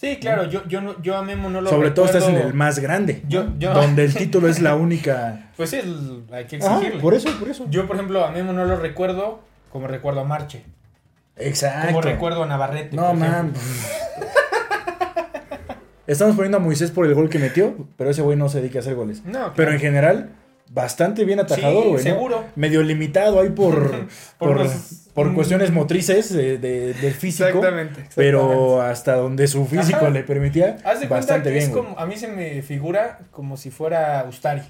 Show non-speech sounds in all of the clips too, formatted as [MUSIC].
Sí, claro, yo, yo, no, yo a Memo no lo Sobre todo estás en el más grande. Yo- yo- Donde el título es la única. [LAUGHS] Pues sí, hay que Ah, exigirle. por eso, por eso. Yo, por ejemplo, a Memo no lo recuerdo como recuerdo a Marche. Exacto. Como recuerdo a Navarrete. No, man. [LAUGHS] Estamos poniendo a Moisés por el gol que metió, pero ese güey no se dedica a hacer goles. No, claro. Pero en general, bastante bien atajador, Sí, güey. ¿no? seguro. Medio limitado ahí por, [LAUGHS] Por por, los- por cuestiones motrices de, de- del físico. Exactamente, exactamente. Pero hasta donde su físico Ajá. le permitía, Haz de cuenta bastante que bien, es como, a mí se me figura como si fuera Ustari.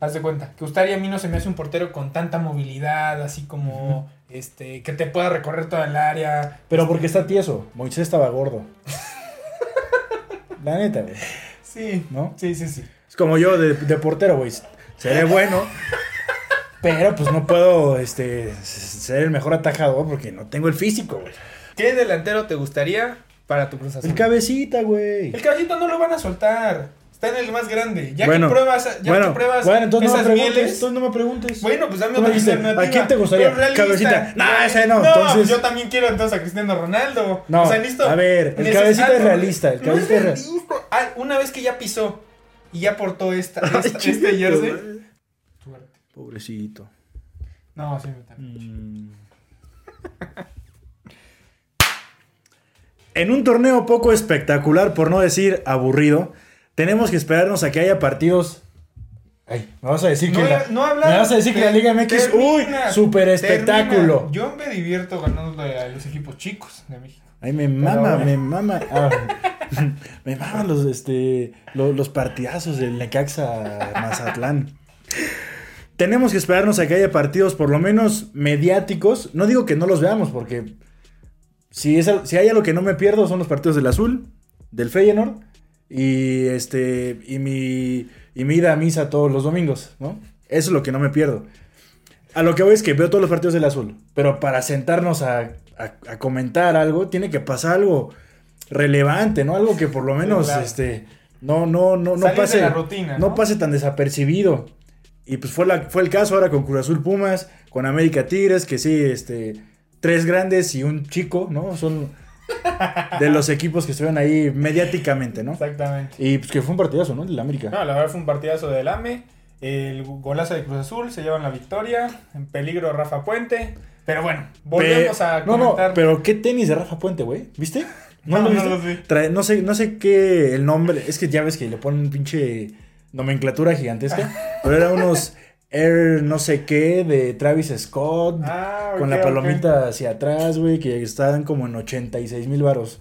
Haz de cuenta, que Ustari a mí no se me hace un portero con tanta movilidad, así como este que te pueda recorrer toda el área. Pero porque está tieso. Moisés estaba gordo. La neta, güey. Sí, ¿No? Sí, sí, sí. Es como yo de, de portero, güey. Seré bueno. Pero pues no puedo este, ser el mejor atajador porque no tengo el físico, güey. ¿Qué delantero te gustaría para tu Cruz Azul? El cabecita, güey. El caballito no lo van a soltar. Está en el más grande. Ya Bueno, que pruebas, ya bueno, que pruebas bueno, entonces no me esas preguntes. mieles. Entonces no me preguntes. Bueno, pues dame otra alternativa. ¿a quién te gustaría? Cabecita. No, ese no, No, entonces- yo también quiero entonces a Cristiano Ronaldo. No, o sea, listo. a ver, el cabecita es realista, el no cabecita es real- realista. Ah, una vez que ya pisó y ya portó esta, [LAUGHS] esta- este jersey. Pobrecito. No, sí, me también. Mm. En un torneo poco espectacular, por no decir aburrido, tenemos que esperarnos a que haya partidos. Ay, me vas a decir que la, no me vas a decir que la Liga MX, Termina, uy, super termina. espectáculo. Yo me divierto ganando a los equipos chicos de México. Ay, me mama, me mama. ah, [LAUGHS] me maman los, este, los, los partidazos del Necaxa Mazatlán. Tenemos que esperarnos a que haya partidos por lo menos mediáticos. No digo que no los veamos, porque si, es, si hay algo que no me pierdo son los partidos del Azul, del Feyenoord y, este, y, mi, y mi ida a misa todos los domingos, ¿no? Eso es lo que no me pierdo. A lo que voy es que veo todos los partidos del azul, pero para sentarnos a, a- a comentar algo, tiene que pasar algo relevante, ¿no? Algo que por lo menos claro. este, no, no, no, no Salir de pase. la rutina, no ¿no? pase tan desapercibido. Y pues fue, la, fue el caso ahora con Cruz Azul Pumas, con América Tigres, que sí, este, tres grandes y un chico, ¿no? Son de los equipos que estuvieron ahí mediáticamente, ¿no? Exactamente. Y pues que fue un partidazo, ¿no? De América. No, la verdad fue un partidazo del AME. El golazo de Cruz Azul se llevan la victoria. En peligro Rafa Puente. Pero bueno, volvemos Pe- a No, no, comentar. pero qué tenis de Rafa Puente, güey. ¿Viste? [LAUGHS] No, lo no viste? lo vi. Trae- no sé, no sé qué el nombre. Es que ya ves que le ponen pinche nomenclatura gigantesca. pero era unos Air no sé qué de Travis Scott. Ah, con la palomita hacia atrás, güey. Que estaban como en 86 mil varos.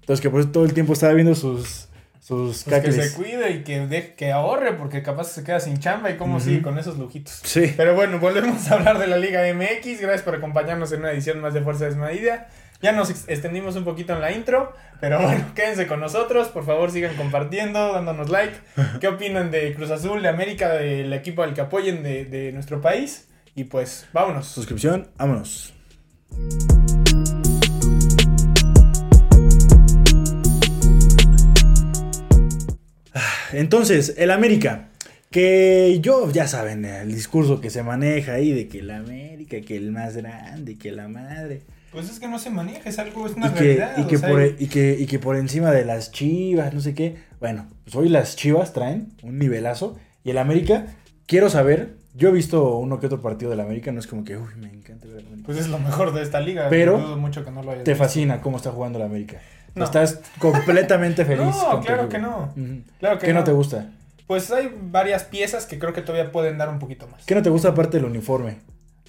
Entonces que por eso todo el tiempo estaba viendo sus, sus Pues que se cuide y que, de- que ahorre porque capaz se queda sin chamba y cómo Ujú. sigue con esos lujitos. Sí. Pero bueno, volvemos a hablar de la Liga MX. Gracias por acompañarnos en una edición más de Fuerza Desmedida. Ya nos ex- extendimos un poquito en la intro, pero bueno, [LAUGHS] quédense con nosotros. Por favor, sigan compartiendo, dándonos like. [LAUGHS] ¿Qué opinan de Cruz Azul, de América, del equipo al que apoyen de, de nuestro país? Y pues, vámonos. Suscripción, vámonos. Ah, Entonces, el América. Que yo, ya saben, el discurso que se maneja ahí de que el América, que el más grande, que la madre. Pues es que no se maneja, es algo, es una Y que, realidad. y, que o sea, por, e, y, que, y que por encima de las chivas, no sé qué. Bueno, pues hoy las chivas traen un nivelazo. Y el América, quiero saber. Yo he visto uno que otro partido del América, no es como que, uy, me encanta ver al América. Pues es lo mejor de esta liga. Pero dudo mucho que no lo hayas Te visto. fascina cómo está jugando la América. No. Estás completamente [LAUGHS] feliz. No, claro que no. Claro que ¿Qué no. no. te gusta? Pues hay varias piezas que creo que todavía pueden dar un poquito más. ¿Qué no te gusta aparte del uniforme?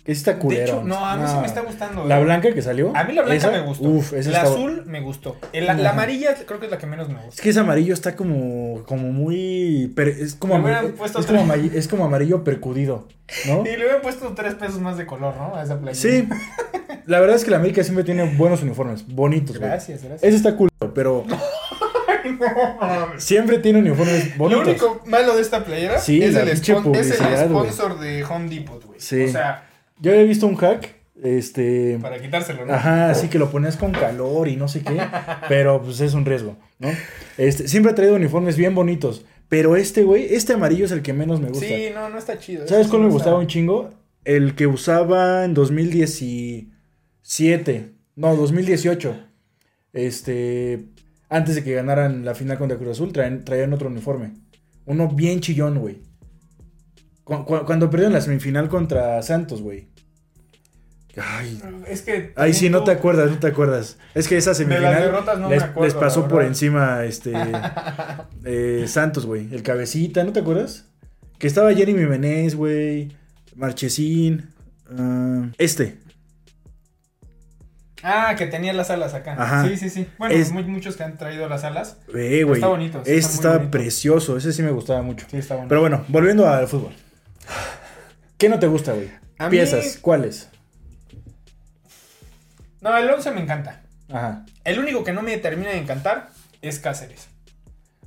Está De culero. hecho, no, a mí sí me está gustando. La eh. blanca que salió. A mí la blanca esa, me gustó. Uf, esa la está- azul me gustó. El- la, amarilla creo que es la que menos me Es gusta. que ese amarillo está como, como muy. per- es, como es, amarillo, es como amarillo percudido, ¿no? Y le hubieran puesto tres pesos más de color, ¿no? A esa playera. Sí. La verdad es que la América siempre tiene buenos uniformes, bonitos, güey. Gracias, gracias. Ese está cool, pero [LAUGHS] siempre tiene uniformes Lo bonitos. único malo de esta playera Sí, es, el es el sponsor de Home Depot, güey. Sí. O sea, Yo había visto un hack, este. para quitárselo, ¿no? Ajá, así que lo ponías con calor y no sé qué, [LAUGHS] pero pues es un riesgo, ¿no? Este, siempre ha traído uniformes bien bonitos, pero este güey, este amarillo es el que menos me gusta. Sí, no, no está chido. ¿Sabes cuál me gustaba un chingo? El que usaba en 2017, no, 2018. Este, Antes de que ganaran la final contra Cruz Azul, traían, traían otro uniforme. Uno bien chillón, güey. Cu- cu- cuando perdieron la semifinal contra Santos, güey. Ay, Es que. ay, sí, no te acuerdas, no te acuerdas. Es que esa semifinal derrotas no me les, acuerdo, les pasó por encima este [LAUGHS] eh, Santos, güey. El cabecita, ¿no te acuerdas? Que estaba Jeremy Menez, güey. Marchesín. ah, este. Ah, que tenía las alas acá. Ajá. Sí, sí, sí. Bueno, Es- muy- muchos que han traído las alas. Eh, güey. Está bonito, sí, Este está bonito. precioso. Ese sí me gustaba mucho. Sí, está bueno. Pero bueno, volviendo al fútbol. ¿Qué no te gusta, güey? A Piezas, mí- ¿cuáles? No, el 11 me encanta. Ajá. El único que no me termina de encantar es Cáceres.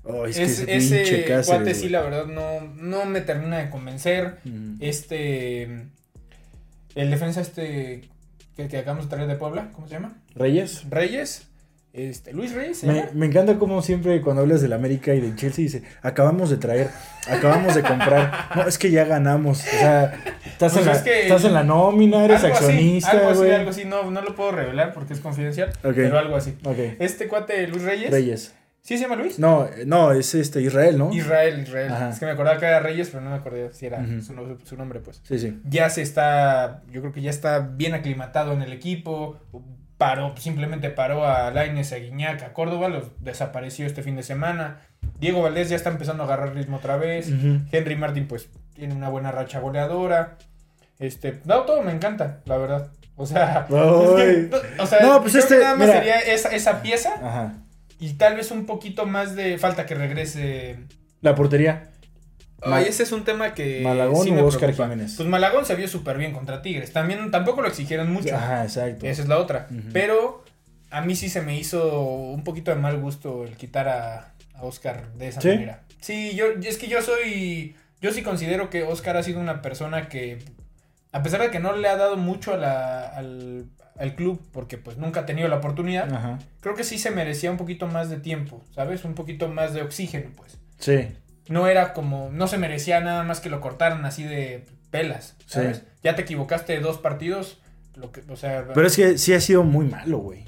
Oh, es que Es- ese ese pinche Cáceres, cuate sí, la verdad, no, no me termina de convencer. Mm. Este. El defensa este que, que acabamos de traer de Puebla, ¿cómo se llama? ¿Reyes? Reyes. Este, Luis Reyes. ¿se Me, me encanta como siempre cuando hablas del América y del Chelsea dice, acabamos de traer, acabamos de comprar. No, es que ya ganamos. O sea, estás, Pues en, la, es estás en la nómina, eres Algo así, accionista, algo así, algo así, no, no lo puedo revelar porque es confidencial, pero algo así. Este cuate Luis Reyes. Reyes. ¿Sí se llama Luis? No, no, es este Israel, ¿no? Israel, Israel. Ajá. Es que me acordaba que era Reyes, pero no me acordé si era su nombre, pues. Sí, sí. Ya se está, yo creo que ya está bien aclimatado en el equipo. Paró, simplemente paró a Laines, a Guiñac, a Córdoba, los desapareció este fin de semana. Diego Valdés ya está empezando a agarrar ritmo otra vez. Henry Martin, pues, tiene una buena racha goleadora. Este, no, todo me encanta, la verdad. O sea, Ay. es que, no, o sea, No, pues este, nada más mira. sería esa, esa pieza Ajá. y tal vez un poquito más de falta que regrese La portería. Ay, ese es un tema que. ¿Malagón sí o me Óscar preocupa. Jiménez? Pues Malagón se vio súper bien contra Tigres. También tampoco lo exigieron mucho. Ajá, exacto. Esa es la otra. Pero a mí sí se me hizo un poquito de mal gusto el quitar a, a Oscar de esa ¿Sí? manera. Sí, yo es que yo soy. Yo sí considero que Oscar ha sido una persona que. A pesar de que no le ha dado mucho a la- al, al club, porque pues nunca ha tenido la oportunidad, Ajá. creo que sí se merecía un poquito más de tiempo, ¿sabes? Un poquito más de oxígeno, pues Sí. No era como, no se merecía nada más que lo cortaran así de pelas, ¿sabes? Sí. Ya te equivocaste de dos partidos, lo que, o sea, Pero es que sí ha sido muy malo, güey.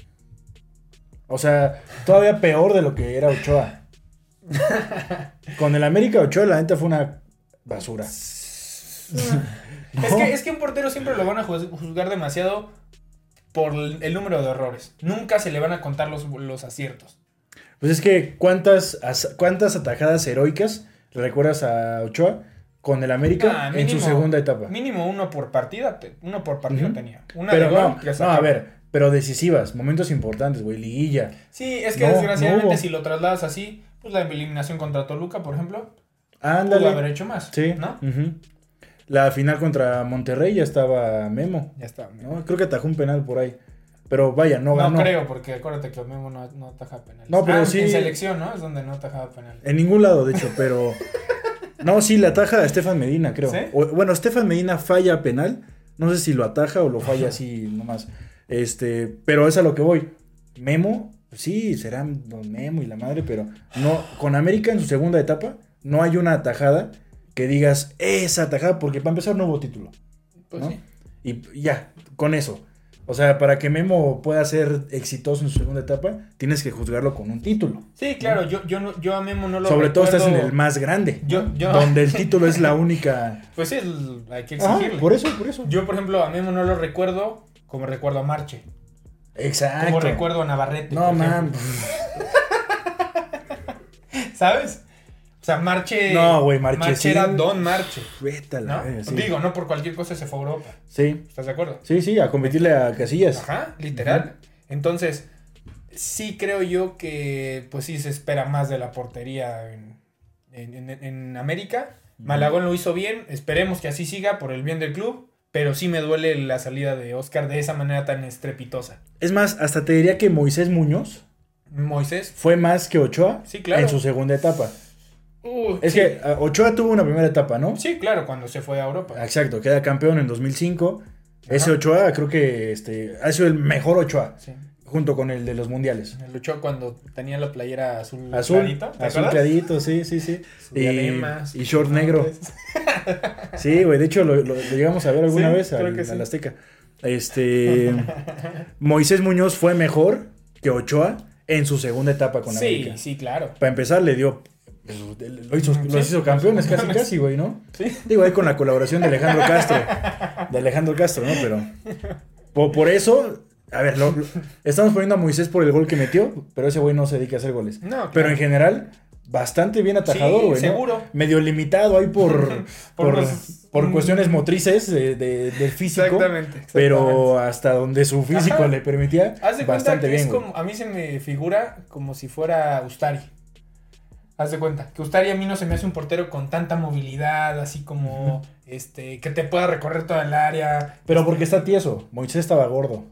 O sea, todavía peor de lo que era Ochoa. [LAUGHS] Con el América Ochoa, la neta fue una basura. es, que, es que un portero siempre lo van a juz- juzgar demasiado por el número de errores. Nunca se le van a contar los, los aciertos. Pues es que, ¿cuántas, as- cuántas atajadas heroicas recuerdas a Ochoa con el América Ah, en su segunda etapa? Mínimo uno por partida, uno por partido Ujú. tenía. Una Pero de no, no, a ver, pero decisivas, momentos importantes, güey, liguilla. Sí, es que No, desgraciadamente no si lo trasladas así, pues la eliminación contra Toluca, por ejemplo, pudo Ándale. haber hecho más. Sí. ¿No? La final contra Monterrey ya estaba Memo. Ya está. ¿no? Creo que atajó un penal por ahí. Pero vaya, no No, ganó. creo, porque acuérdate que Memo no, no ataja penales. No, pero Ah, sí- En selección, ¿no? Es donde no atajaba penales. En ningún lado, de hecho, pero. [LAUGHS] No, sí, le ataja a Estefan Medina, creo. ¿Sí? O- bueno, Estefan Medina falla penal. No sé si lo ataja o lo falla así nomás. Este, pero es a lo que voy. Memo, pues sí, será don Memo y la madre, pero no. Con América en su segunda etapa, no hay una atajada que digas esa atajada, porque para empezar no hubo título. Pues ¿no? sí. Y ya, con eso. O sea, para que Memo pueda ser exitoso en su segunda etapa, tienes que juzgarlo con un título. Sí, claro, yo, yo, no, yo a Memo no lo Sobre todo estás en el más grande. Yo- yo- Donde el [LAUGHS] título es la única. Pues sí, hay que Ajá, exigirle. por eso, por eso. Yo, por ejemplo, a Memo no lo recuerdo como recuerdo a Marche. Exacto. Como recuerdo a Navarrete. No, man. [LAUGHS] ¿Sabes? O sea, Marche. No, güey, Marche sí. era Don Marche. ¿No? sí. Digo, no por cualquier cosa se fue a Europa. Sí, ¿Estás de acuerdo? sí, sí, a competirle a Casillas. Ajá, literal. Entonces, sí creo yo que, pues sí se espera más de la portería en, en- en- en América. Malagón lo hizo bien, esperemos que así siga por el bien del club, pero sí me duele la salida de Oscar de esa manera tan estrepitosa. Es más, hasta te diría que Moisés Muñoz Moisés, fue más que Ochoa Sí, claro. en su segunda etapa. Uh, Es sí. que ah, Ochoa tuvo una primera etapa, ¿no? Sí, claro, cuando se fue a Europa. Exacto, queda campeón en 2005. Ese. Ochoa creo que este, ha sido el mejor Ochoa, Sí. junto con el de los mundiales. Me luchó cuando tenía la playera azul. Azul, clarito, ¿te azul clarito, sí, sí, sí. Su Y, y short negro. [LAUGHS] Sí, güey, de hecho lo, lo- lo llegamos a ver alguna Sí, vez al, sí. al Azteca. Este, Moisés Muñoz fue mejor que Ochoa en su segunda etapa con Sí, América. sí, claro. Para empezar, le dio. Lo hizo, Sí, los hizo campeones casi, [LAUGHS] casi, güey, ¿no? Sí. Digo, ahí con la colaboración de Alejandro Castro. De Alejandro Castro, ¿no? Pero. Por, por eso. A ver, lo- lo- estamos poniendo a Moisés por el gol que metió, pero ese güey no se dedica a hacer goles. No, claro. Pero en general, bastante bien atajador, Sí, güey. ¿no? seguro. Medio limitado ahí por, [LAUGHS] Por por, por cuestiones motrices de, de- del físico. Exactamente, exactamente. Pero hasta donde su físico Ajá. le permitía, Haz de bastante bien, como, a mí se me figura como si fuera Ustari. Haz de cuenta, que Ustari a mí no se me hace un portero con tanta movilidad, así como, este, que te pueda recorrer toda el área. Pero porque está tieso. Moisés estaba gordo.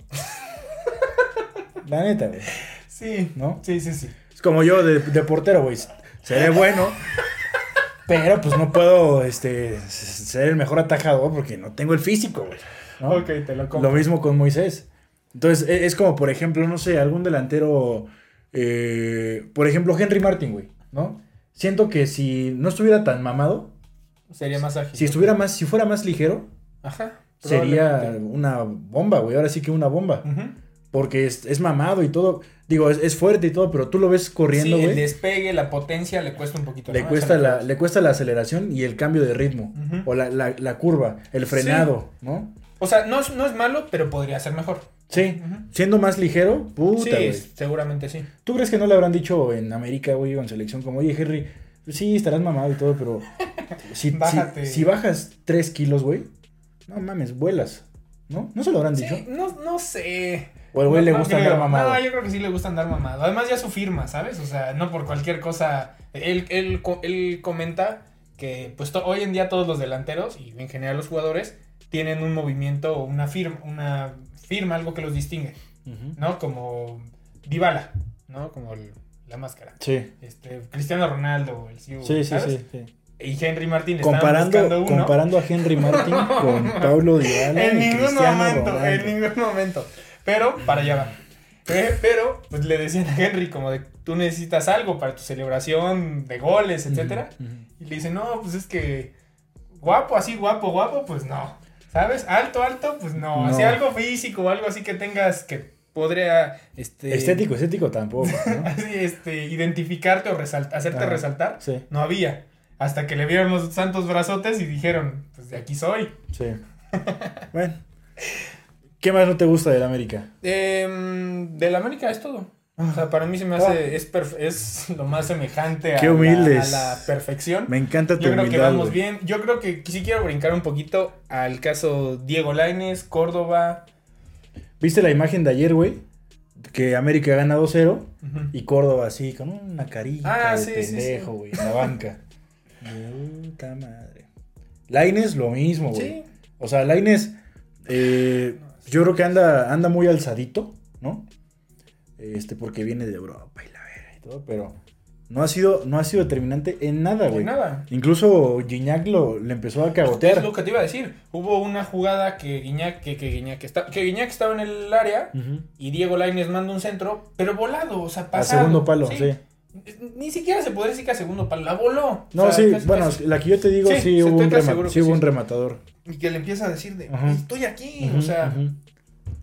La neta, güey. Sí, ¿No? Sí, sí, sí. Es como yo de, de portero, güey. Seré bueno. Pero pues no puedo este, ser el mejor atajador porque no tengo el físico, güey. ¿no? Ok, te lo compro. Lo mismo con Moisés. Entonces, e- es como, por ejemplo, no sé, algún delantero. eh, por ejemplo, Henry Martin, güey, ¿no? Siento que si no estuviera tan mamado, Sería más ágil. si estuviera más, si fuera más ligero, Ajá. sería una bomba, güey. Ahora sí que una bomba. Porque es, es mamado y todo. Digo, es, es fuerte y todo, pero tú lo ves corriendo, sí, el despegue, la potencia le cuesta un poquito. Le ¿no? cuesta, la, le cuesta la aceleración y el cambio de ritmo. O la, la- la curva, el frenado, ¿no? O sea, no es, no es malo, pero podría ser mejor. Sí. Siendo más ligero, puta, Sí, seguramente sí. ¿Tú crees que no le habrán dicho en América, güey, o en selección, como, oye, Henry, sí, estarás mamado y todo, pero [LAUGHS] si, si- Bájate. si bajas 3 kilos, güey, no mames, vuelas, ¿no? ¿No se lo habrán dicho? No, no sé. O al güey No- le gusta andar mamado. No, yo creo que sí le gusta andar mamado. Además ya su firma, ¿sabes? O sea, no por cualquier cosa. Él, él, él comenta que pues hoy en día todos los delanteros y en general los jugadores tienen un movimiento o una firma, una firma, algo que los distingue. ¿no? Como Dybala, ¿no? Como el- la máscara. Sí. Este, Cristiano Ronaldo, el Siu, Sí, sí, sí, sí. Y Henry buscando Comparando, uno. comparando a Henry Martin [LAUGHS] con Pablo Dybala En y ningún Cristiano momento, Ronaldo. en ningún momento. Pero, para allá va. Pe- Pero, pues le decían a Henry como de, tú necesitas algo para tu celebración de goles, etcétera. Y le dice, no, pues es que guapo, así guapo, guapo, pues no. ¿Sabes? Alto, alto, pues no. Así No. algo físico o algo así que tengas que podría, este... Estético, estético tampoco, ¿no? [LAUGHS] Así, este, identificarte o resaltar, hacerte resaltar. Sí, No había. Hasta que le vieron los santos brazotes y dijeron, pues de aquí soy. sí. Bueno. ¿Qué más no te gusta del América? [LAUGHS] Em, del América es todo. O sea, para mí se me hace, es, perf- es lo más semejante a, la, humildes. a la perfección. Me encanta tu Yo creo que vamos bien. Yo creo que sí quiero brincar un poquito al caso Diego Laines, Córdoba. ¿Viste la imagen de ayer, güey? Que América gana 2-0 Ujú. y Córdoba así, con una carita Ah, de sí, sí, sí. pendejo, güey, en la banca. Puta madre. Laines, lo mismo, güey. Sí. O sea, Laines, eh, yo creo que anda, anda muy alzadito, ¿no? Este, porque viene de Europa y la vera y todo, pero no ha sido, no ha sido determinante en nada, güey. nada. Incluso Gignac lo, le empezó a Es cagotear. lo que te iba a decir. Hubo una jugada que Guiñac, que, que Guiñac, está, que Guiñac estaba en el área y Diego Laines manda un centro, pero volado, o sea, A pasado. segundo palo, sí. Ni siquiera se podría decir que a segundo palo, la voló. No, O sea, sí, casi, bueno, casi. la que yo te digo, Sí, sí, hubo, un, rema- sí hubo un rematador. Y que le empieza a decir de, estoy aquí, o sea.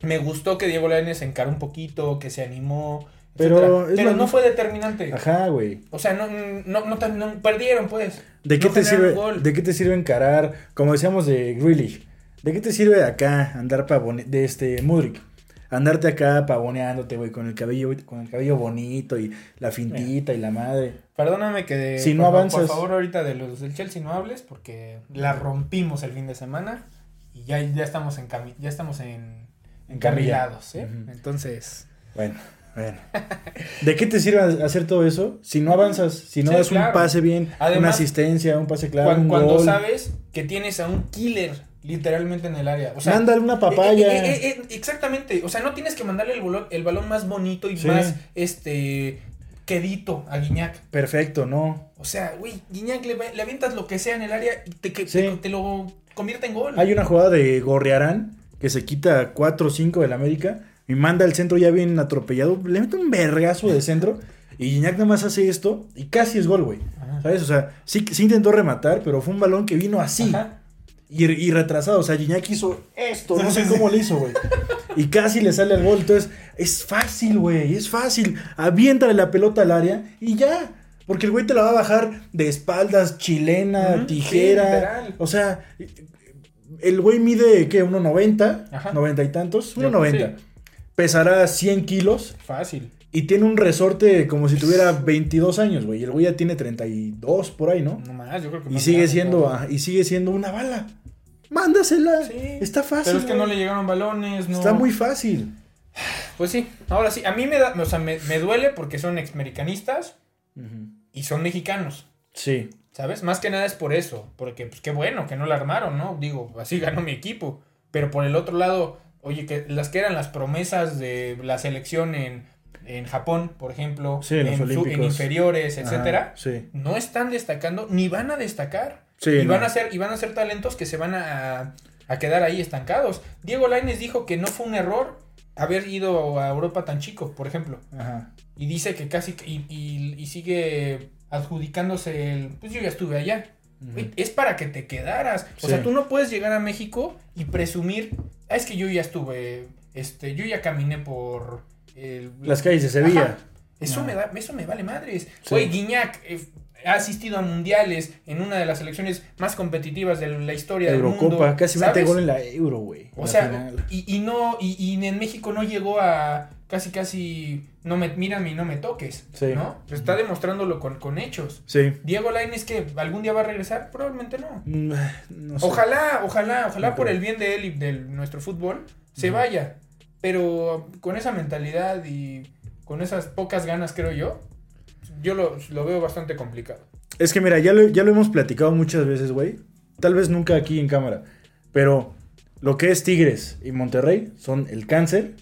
Me gustó que Diego Lainez se encaró un poquito, que se animó, Pero pero no fue determinante. Ajá, güey. O sea, no, no, no, no- perdieron, pues. ¿De qué, te sirve, gol. ¿De qué te sirve encarar? Como decíamos de Grealish. ¿De qué te sirve acá andar pavone de este Mudrik? Andarte acá pavoneándote, güey, con el cabello, con el cabello bonito y la fintita y la madre. Perdóname que Si no por, avanzas- Por favor, ahorita de los del Chelsea no hables porque la rompimos el fin de semana y ya, ya estamos en ya estamos en. Encarrilados, ¿eh? Entonces, Bueno, bueno. [LAUGHS] ¿De qué te sirve hacer todo eso si no avanzas? Si no Sí, das un pase bien, una asistencia, un pase claro, un cuando gol. sabes que tienes a un killer literalmente en el área, o sea, Mándale una papaya. Eh, eh, eh, eh, exactamente, o sea, no tienes que mandarle el balón, el balón más bonito y Sí. más este quedito a Guiñac. Perfecto, ¿no? O sea, güey, Guiñac le, le avientas lo que sea en el área y te, que- Sí. te, te lo convierte en gol. Hay una jugada de Gorriarán que se quita 4 o 5 del América y manda el centro ya bien atropellado. Le mete un vergazo de centro y Gignac nada más hace esto y casi es gol, güey. ¿Sabes? O sea, sí, sí intentó rematar, pero fue un balón que vino así y, y retrasado. O sea, Gignac hizo esto, no sé cómo le hizo, güey. [LAUGHS] y casi le sale al gol. Entonces, es fácil, güey, es fácil. Aviéntale la pelota al área y ya. Porque el güey te la va a bajar de espaldas, chilena, tijera. o sea, el güey mide, ¿qué? ¿1.90? Ajá. ¿90 y tantos? Yo- 1.90. Pesará 100 kilos Fácil. y tiene un resorte como si tuviera 22 años, güey. Y el güey ya tiene 32 por ahí, ¿no? No más, yo creo que Y más sigue grande, siendo, ¿no? ah, y sigue siendo una bala. Mándasela. Sí. Está fácil. Pero es que güey. no le llegaron balones, no. Está muy fácil. Pues sí, ahora sí, a mí me da, o sea, me, me duele porque son exmericanistas y son mexicanos, Sí. ¿Sabes? Más que nada es por eso, porque pues qué bueno que no la armaron, ¿no? Digo, así ganó mi equipo. Pero por el otro lado, oye, que las que eran las promesas de la selección en, en Japón, por ejemplo, Sí, en su- en inferiores, etcétera, sí. no están destacando ni van a destacar. Sí, y, no. van a ser, y van a ser talentos que se van a, a quedar ahí estancados. Diego Lainez dijo que no fue un error haber ido a Europa tan chico, por ejemplo. Ajá. Y dice que casi. Y, y- y sigue adjudicándose el. Pues yo ya estuve allá. Es para que te quedaras. O Sí. sea, tú no puedes llegar a México y presumir. Ah, es que yo ya estuve. Este, yo ya caminé por. el- Las calles de Sevilla. Ajá. Eso, Ah. me da, eso me vale madres. Sí. Güey, Guiñac eh, ha asistido a mundiales en una de las selecciones más competitivas de la historia del Eurocopa. mundo. Casi mete gol en la Euro, güey. O sea, y, y no, y, y en México no llegó a casi, casi, no me, mírame y no me toques, Sí. ¿no? Está demostrándolo con, con hechos. Sí. Diego Lainez que algún día va a regresar, probablemente no. Mm, No sé. Ojalá, ojalá, ojalá No por el bien de él y de nuestro fútbol se vaya. Pero con esa mentalidad y con esas pocas ganas, creo yo, yo lo, lo veo bastante complicado. Es que mira, ya lo, ya lo hemos platicado muchas veces, güey. Tal vez nunca aquí en cámara. Pero lo que es Tigres y Monterrey son el cáncer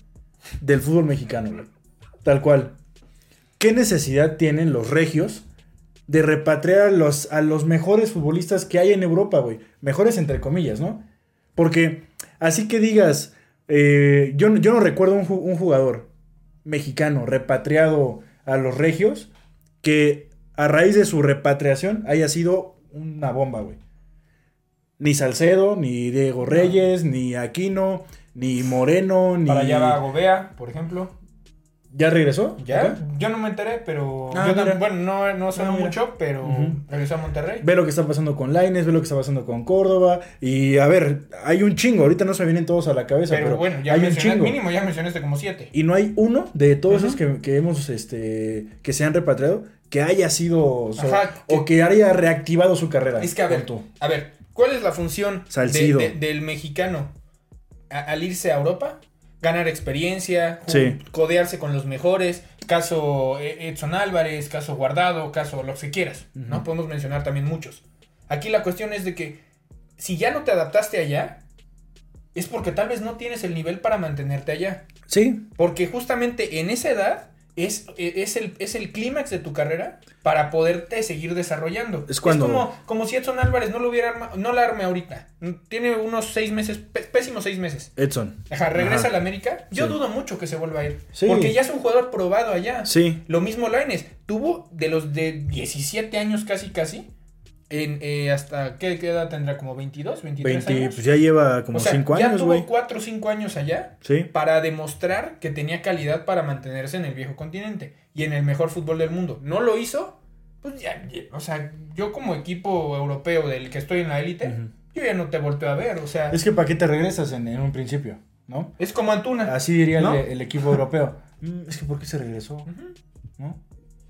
del fútbol mexicano, güey. Tal cual. ¿Qué necesidad tienen los regios de repatriar a los, a los mejores futbolistas que hay en Europa, güey? Mejores entre comillas, ¿no? Porque así que digas, eh, yo, yo no recuerdo un, ju- un jugador mexicano repatriado a los regios que a raíz de su repatriación haya sido una bomba, güey. Ni Salcedo, ni Diego Reyes, ni Aquino, ni Moreno, ni... Para allá va Gobea, por ejemplo. ¿Ya regresó? ¿Ya? ¿Acá? Yo no me enteré, pero... Ah, yo mira. tam- bueno, no, no sonó Ah, mucho, pero regresó a Monterrey. Ve lo que está pasando con Laines, ve lo que está pasando con Córdoba. Y a ver, hay un chingo. Ahorita no se vienen todos a la cabeza, Pero, pero, bueno, ya hay un mencioné, chingo. mínimo ya mencionaste como siete. Y no hay uno de todos esos que, que hemos, este, que se han repatriado, que haya sido, so- Ajá, o que haya reactivado su carrera. Es que a ver, tú. a ver, ¿cuál es la función de- Salcido. de- del mexicano a- al irse a Europa? Ganar experiencia, Sí. codearse con los mejores, caso eh, Edson Álvarez, caso Guardado, caso lo que quieras, ¿no? Podemos mencionar también muchos. Aquí la cuestión es de que si ya no te adaptaste allá, es porque tal vez no tienes el nivel para mantenerte allá. Sí, Porque justamente en esa edad es, es el, es el clímax de tu carrera para poderte seguir desarrollando. Es cuando- como, como si Edson Álvarez no lo hubiera arma- no la arme ahorita. Tiene unos seis meses, pé- pésimos seis meses. Edson. Ajá, regresa Ajá. a la América. Yo Sí. dudo mucho que se vuelva a ir. Sí. Porque ya es un jugador probado allá. Sí. Lo mismo Laines. Tuvo de los de 17 años casi casi. En, eh, hasta ¿qué, edad tendrá? ¿Como 22, 23 20, años? pues ya lleva como o sea, 5 ya años, tuvo güey. 4 o 5 años allá Sí. para demostrar que tenía calidad para mantenerse en el viejo continente y en el mejor fútbol del mundo. No lo hizo, pues ya, ya, o sea, yo como equipo europeo del que estoy en la élite, yo ya no te volteo a ver, o sea, Es que para qué te regresas en, en un principio, ¿no? es como Antuna. Así diría ¿No? el, el equipo europeo. Mm, es que ¿por qué se regresó?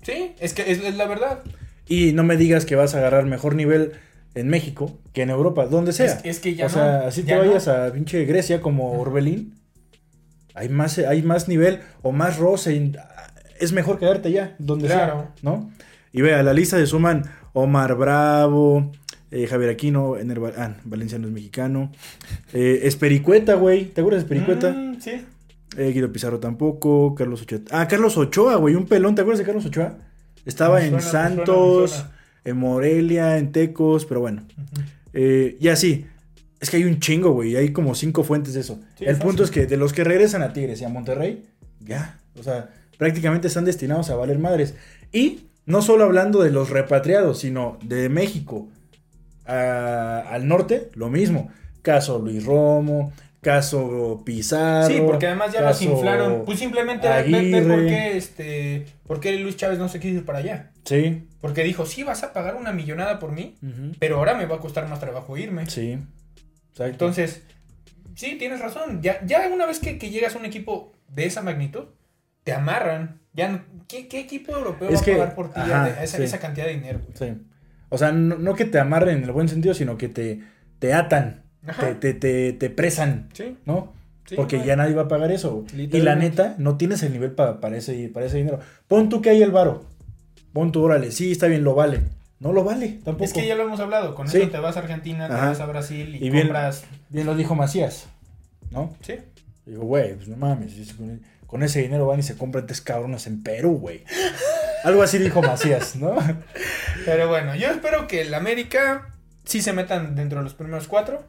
Sí, es que es, es la verdad. Y no me digas que vas a agarrar mejor nivel en México que en Europa, donde sea. Es, es que ya o no. sea, así te no. vayas a pinche Grecia como Orbelín, hay más, hay más nivel o más roce. y- Es mejor quedarte ya, donde Claro. sea, ¿no? Y vea, la lista se suman Omar Bravo, eh, Javier Aquino, Val- ah, Valenciano es mexicano, eh, Espericueta, güey, ¿te acuerdas de Espericueta? Mm, sí. Eh, Guido Pizarro tampoco, Carlos Ochoa. Ah, Carlos Ochoa, güey, un pelón, ¿te acuerdas de Carlos Ochoa? Estaba en Santos, suena. en Morelia, en Tecos, pero bueno. Eh, y así. Es que hay un chingo, güey. Hay como cinco fuentes de eso. Sí, El punto es que de los que regresan a Tigres y a Monterrey, ya. O sea, prácticamente están destinados a valer madres. Y no solo hablando de los repatriados, sino de México a- al norte, lo mismo. Caso Luis Romo, caso Pizarro. Sí, porque además ya los inflaron. Pues simplemente ver, por qué este. por qué Luis Chávez no se quiso ir para allá. Sí. Porque dijo, sí, vas a pagar una millonada por mí, pero ahora me va a costar más trabajo irme. Sí. Exacto. Entonces, sí, tienes razón. Ya, ya una vez que, que llegas a un equipo de esa magnitud, te amarran. Ya no- ¿qué, qué equipo europeo Es va a pagar por ti ajá, esa, sí. esa cantidad de dinero? güey? Sí. O sea, no, no que te amarren en el buen sentido, sino que te, te atan. Te, te, te, te presan, Sí, ¿no? sí, Porque ya nadie va a pagar eso. Y la neta, no tienes el nivel pa- para, ese, para ese dinero. Pon tú que hay el varo. Pon tú, órale, sí, está bien, lo vale. No lo vale, tampoco. Es que ya lo hemos hablado. Con Sí. eso te vas a Argentina, te vas a Brasil y, Y bien- compras. Bien lo dijo Macías, ¿no? Sí. Digo, güey, pues no mames, es- con, ese dinero van y se compran tres cabrones en Perú, güey. Algo así dijo Macías, ¿no? Pero bueno, yo espero que el América sí se metan dentro de los primeros cuatro.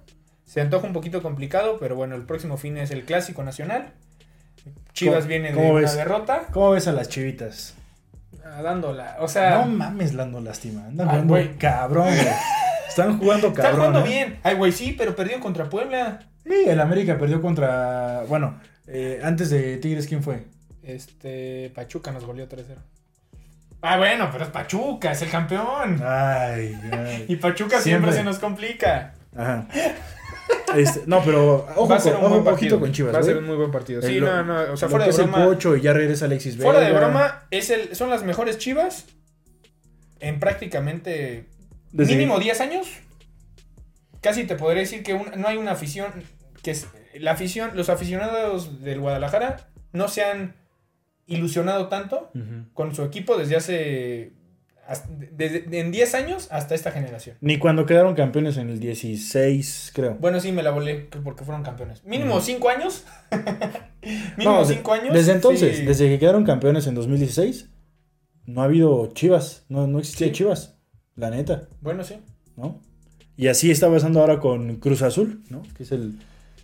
Se antoja un poquito complicado, pero bueno, el próximo fin es el Clásico Nacional. Chivas ¿Cómo- viene de una ves? derrota, ¿Cómo ves a las chivitas? ah, dándola. O sea, No mames, Lando Lástima. Andan jugando cabrón. Están jugando están cabrón. jugando ¿eh? bien. Ay, güey, sí, pero perdieron contra Puebla. Sí, el América perdió contra. Bueno, eh, antes de Tigres, ¿quién fue? Este, Pachuca nos goleó 3-0. Ah, bueno, pero es Pachuca, es el campeón. Ay, ay. Y Pachuca siempre, Siempre. se nos complica. Ajá. Este, no, pero ojo, va a con, ser un ojo buen partido. con Chivas, Va a ser un muy buen partido. El Sí, lo- no, no, o sea, fuera de el broma. Pocho y ya regresa Alexis Vega. Fuera de broma, es el, son las mejores Chivas en prácticamente Desde- mínimo 10 años. Casi te podría decir que un- no hay una afición que es, la afición, los aficionados del Guadalajara no se han ilusionado tanto con su equipo desde hace desde- en 10 años hasta esta generación. Ni cuando quedaron campeones en el 16, creo. Bueno, sí me la volé que- porque fueron campeones. Mínimo Ujú. 5 años. [LAUGHS] Mínimo No, de- 5 años. Desde entonces, sí. desde que quedaron campeones en 2016, no ha habido Chivas. No, no existía Sí. Chivas. La neta, Bueno, sí. ¿no? Y así está pasando ahora con Cruz Azul, ¿no? Que es el,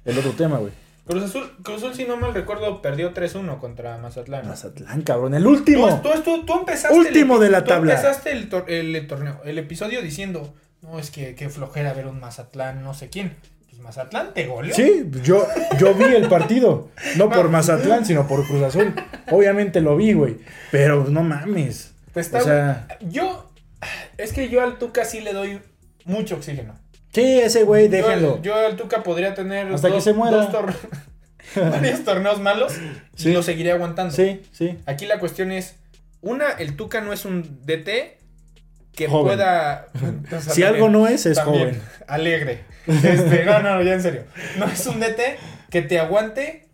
el otro tema, güey. Cruz Azul, Cruz Azul, si no mal recuerdo, perdió 3-1 contra Mazatlán. Mazatlán, cabrón. El último. Tú, tú, tú- tú empezaste. Último el, de la tú tabla. empezaste el, tor- el torneo, el episodio diciendo: No, es que qué flojera ver un Mazatlán, no sé quién. Pues Mazatlán te goleó. Sí, yo, yo vi el partido. No [LAUGHS] por. Mazatlán, sino por Cruz Azul. Obviamente lo vi, güey. Pero no mames. Está- O sea, Yo, es que yo al Tuca sí le doy mucho oxígeno. Sí, ese güey, Yo, déjenlo. yo al Tuca podría tener Hasta que se muera. dos tor- [LAUGHS] varios torneos malos Sí. y lo seguiré aguantando. Sí, sí. Aquí la cuestión es, una, el Tuca no es un DT que Joven. pueda... [LAUGHS] o sea, Si algo no es, es también, joven. Alegre. Este, no, no, ya en serio. No es un DT que te aguante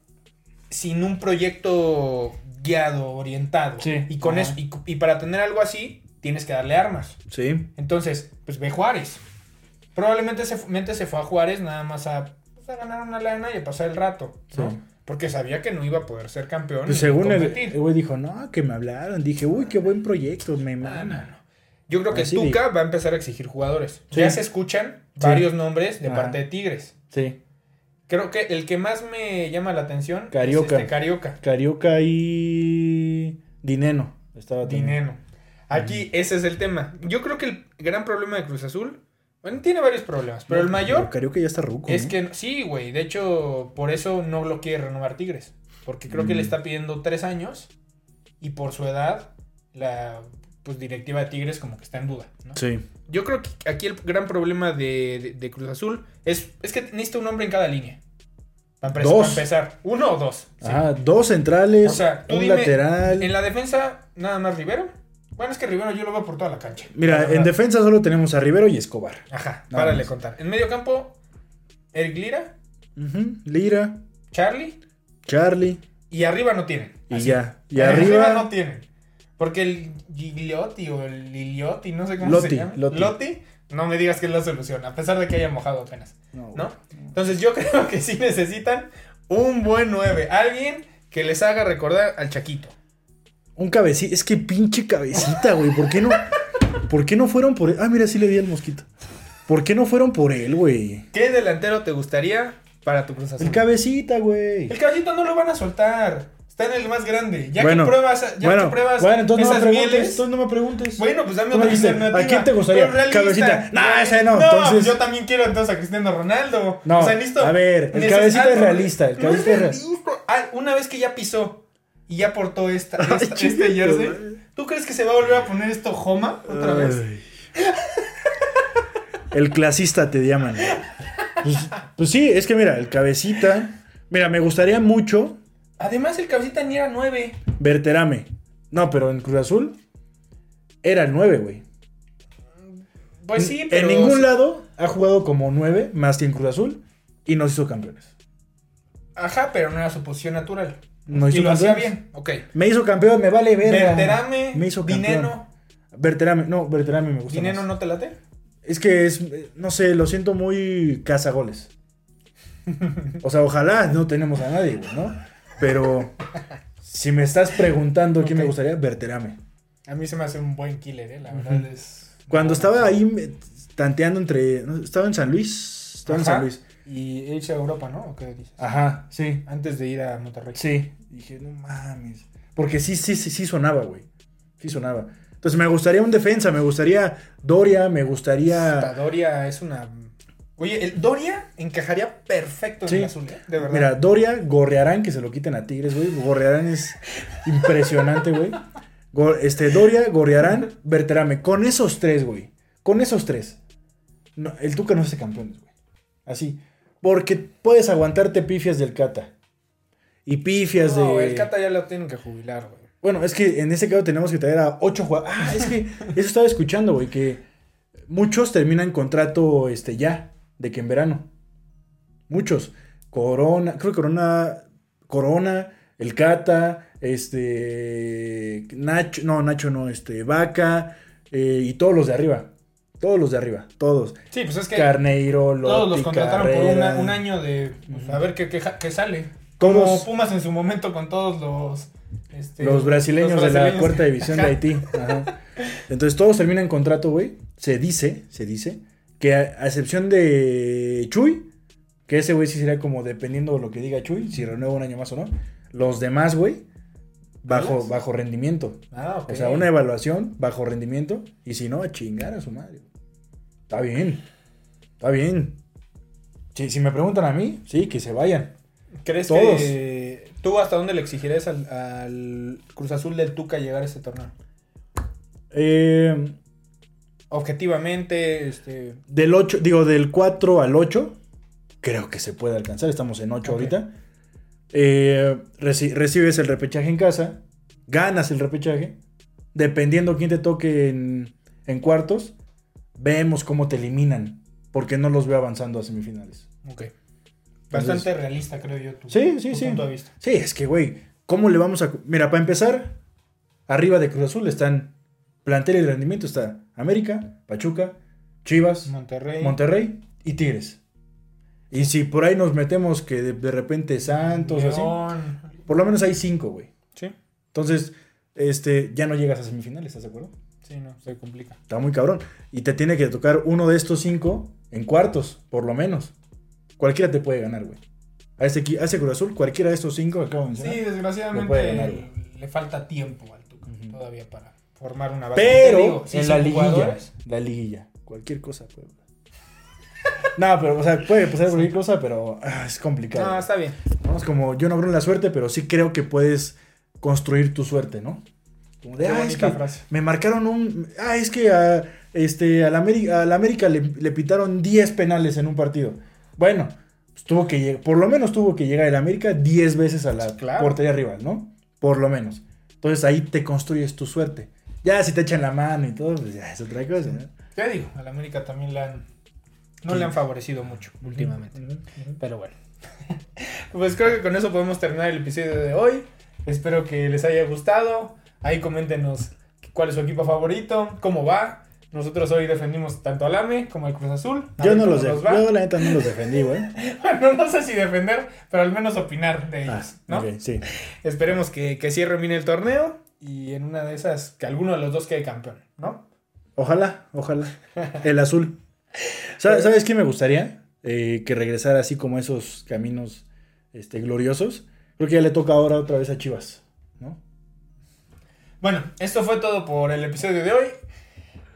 sin un proyecto guiado, orientado. Sí. Y con Ajá. eso, y, y para tener algo así, tienes que darle armas. Sí. Entonces, pues ve Juárez. Probablemente se, mente se fue a Juárez nada más a, pues, a ganar una lana y a pasar el rato, ¿no? Sí. Porque sabía que no iba a poder ser campeón. Pues según el el güey dijo, no, que me hablaron. Dije, uy, qué buen proyecto, me no, no. Yo creo que Así Tuca va a empezar a exigir jugadores. Sí. Ya se escuchan Sí. varios nombres de Ajá. parte de Tigres. Sí. Creo que el que más me llama la atención Carioca. es este Carioca. Carioca y Dineno. Estaba. Dineno. Aquí ese es el tema. Yo creo que el gran problema de Cruz Azul, bueno, tiene varios problemas, pero el mayor Carioca ya está ruco. es ¿no? que sí, güey. De hecho, por eso no lo quiere renovar Tigres. Porque creo que Mm. le está pidiendo tres años y por su edad, la pues, directiva de Tigres como que está en duda. ¿no? Sí. Yo creo que aquí el gran problema de, de- de Cruz Azul es, es que necesita un hombre en cada línea. Para, Dos. para empezar. Uno o dos. sí. Ajá, dos centrales, O sea, tú un dime, lateral. En la defensa, nada más Rivero. Bueno, es que Rivero yo lo veo por toda la cancha. Mira, La en defensa solo tenemos a Rivero y Escobar. Ajá, Nada párale más. contar. En medio campo, Eric Lira, Lira, Charlie. Charlie Y arriba no tienen. y Así. ya. Y arriba, arriba, no tienen. Porque el Gigliotti o el Liliotti, no sé cómo Lotti, se llama. Lotti. no me digas que es la solución, a pesar de que haya mojado apenas. No, ¿No? Entonces yo [LAUGHS] creo que sí necesitan un buen 9. Alguien que les haga recordar al Chaquito. Un cabecita. Es que pinche cabecita, güey. ¿Por qué no? ¿Por qué no fueron por él? Ah, mira, sí le di al mosquito. ¿Por qué no fueron por él, güey? ¿Qué delantero te gustaría para tu Cruz Azul? El cabecita, güey. El caballito no lo van a soltar. Está en el más grande. Ya Bueno, que pruebas, ya bueno, que pruebas bueno, entonces no me preguntes. mieles. Entonces no me preguntes. Bueno, pues dame otra alternativa. ¿a quién te gustaría? Cabecita. No, ese no, No, entonces- yo también quiero entonces a Cristiano Ronaldo. No, o sea, necesito- a ver, el cabecita es realista, el cabecita es es real- realista. Ah, una vez que ya pisó y ya portó esta, Ay, esta- chico, este jersey. ¿tú crees que se va a volver a poner esto Joma otra vez? Ay. El clasista te llaman. Pues, pues sí, es que mira, el cabecita. Mira, me gustaría mucho Además, el cabecita ni era nueve. Berterame. No, pero en Cruz Azul era el 9, güey. Pues sí, pero. En ningún lado ha jugado como 9 más que en Cruz Azul y nos hizo campeones. Ajá, pero no era su posición natural. No y hizo lo hacía bien. Ok. Me hizo campeón, me vale verga. Berterame, Me hizo campeón. Dineno. Berterame, no, Berterame me gusta. ¿Dineno más. no te late? Es que es, no sé, lo siento muy cazagoles. O sea, ojalá no tenemos a nadie, ¿no? Pero si me estás preguntando quién me gustaría, Berterame. A mí se me hace un buen killer, eh. La verdad es. Cuando estaba ahí me- tanteando entre... ¿no? Estaba en San Luis. Estaba en. San Luis. Y irse a Europa, ¿no? ¿O qué dices? Ajá, sí. Antes de ir a Monterrey. Sí. Dije, no mames. Porque sí, sí, sí, sí sonaba, güey. Sí sonaba. Entonces me gustaría un defensa, me gustaría Doria, me gustaría... Doria es una. Oye, el Doria encajaría perfecto en el azul, ¿eh? De verdad. Mira, Doria, Gorrearán, que se lo quiten a Tigres, güey. Gorrearán es impresionante, güey. Este, Doria, Gorrearán, Berterame. Con esos tres, güey. Con esos tres. No, el Tuca no hace campeones, güey. Así. Porque puedes aguantarte pifias del Cata. Y pifias no, de. el Cata ya lo tienen que jubilar, güey. Bueno, es que en ese caso tenemos que traer a ocho jugadores. Ah, es que [LAUGHS] eso estaba escuchando, güey, que muchos terminan contrato este ya, de que en verano. Muchos. Corona, creo que Corona, Corona, el Cata, este, Nacho, no, Nacho no, este, Vaca, eh, y todos los de arriba. Todos los de arriba, todos. Sí, pues es que Carneiro, Lotti, todos los contrataron por una- un año de. pues, a ver qué, qué, qué sale. Todos- Como Pumas en su momento con todos los. este, Los brasileños, los de la cuarta división de. Haití. [LAUGHS] Ajá. Entonces todos terminan contrato, güey. Se dice, se dice, que a, a excepción de Chuy, que ese güey sí sería como dependiendo de lo que diga Chuy, si renueva un año más o no. Los demás, güey, bajo, bajo rendimiento. Ah, ok. O sea, una evaluación bajo rendimiento. Y si no, a chingar a su madre. Está bien. Está bien. Si, si me preguntan a mí, sí, que se vayan. ¿Crees todos. que tú hasta dónde le exigirías al, al Cruz Azul del Tuca llegar a este torneo? Eh, Objetivamente, este. Del 8, digo, del 4 al 8, creo que se puede alcanzar. Estamos en 8 Ok. ahorita. Eh, reci- recibes el repechaje en casa, ganas el repechaje. Dependiendo quién te toque en, en cuartos, vemos cómo te eliminan. Porque no los veo avanzando a semifinales. Ok. Bastante realista, creo yo. Tu, Sí, sí, tu sí. punto de vista. Sí, es que, güey, ¿cómo le vamos a.? Mira, para empezar, arriba de Cruz Azul están plantel y rendimiento: está América, Pachuca, Chivas, Monterrey. Monterrey y Tigres. Y si por ahí nos metemos que de, de repente Santos, así, León. por lo menos hay cinco, güey. Sí. Entonces, este, ya no llegas a semifinales, ¿estás de acuerdo? Sí, no, se complica. Está muy cabrón. Y te tiene que tocar uno de estos cinco en cuartos, por lo menos. Cualquiera te puede ganar, güey. A ese, a ese Cruz Azul, cualquiera de estos cinco que acabo de Sí, mencionar. desgraciadamente puede ganar, güey. le falta tiempo al Tuca todavía para formar una base. Pero digo, sí en la liguilla, la liguilla, cualquier cosa puede. [LAUGHS] No, pero, o sea, puede pasar cualquier cosa, pero ah, es complicado. No, está bien. Es como, yo no creo en la suerte, pero sí creo que puedes construir tu suerte, ¿no? Como de, Qué ah, es que frase. me marcaron un... Ah, es que a, este, al América, al América le, le pitaron 10 penales en un partido. Bueno, pues tuvo que llegar, por lo menos tuvo que llegar el América 10 veces a la Claro. portería rival, ¿no? Por lo menos. Entonces ahí te construyes tu suerte. Ya si te echan la mano y todo, pues ya es otra cosa, ¿no? ¿Qué digo? Al América también le han, no Sí. le han favorecido mucho últimamente. Pero bueno. [LAUGHS] pues creo que con eso podemos terminar el episodio de hoy. Espero que les haya gustado. Ahí coméntenos cuál es su equipo favorito, cómo va. Nosotros hoy defendimos tanto al AME como al Cruz Azul. A Yo no los nos def- va. yo la neta no los defendí, güey. [LAUGHS] Bueno, no sé si defender, pero al menos opinar de ellos, Ah, ¿no? ok, sí. Esperemos que, que cierre bien el torneo y en una de esas que alguno de los dos quede campeón, ¿no? Ojalá, ojalá. El azul. ¿Sabes, ¿sabes qué me gustaría? Eh, que regresara así como esos caminos este, gloriosos. Creo que ya le toca ahora otra vez a Chivas, ¿no? Bueno, esto fue todo por el episodio de hoy.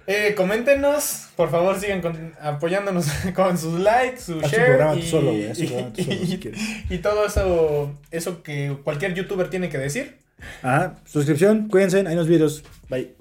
Eh, coméntenos, por favor sigan con- apoyándonos [LAUGHS] con sus likes, su Haz tu share tú y, solo, güey, haz tu y- programa tú solo, si y- quieres. [LAUGHS] y todo eso, eso que cualquier youtuber tiene que decir. Ajá, suscripción, cuídense, hay unos videos. Bye.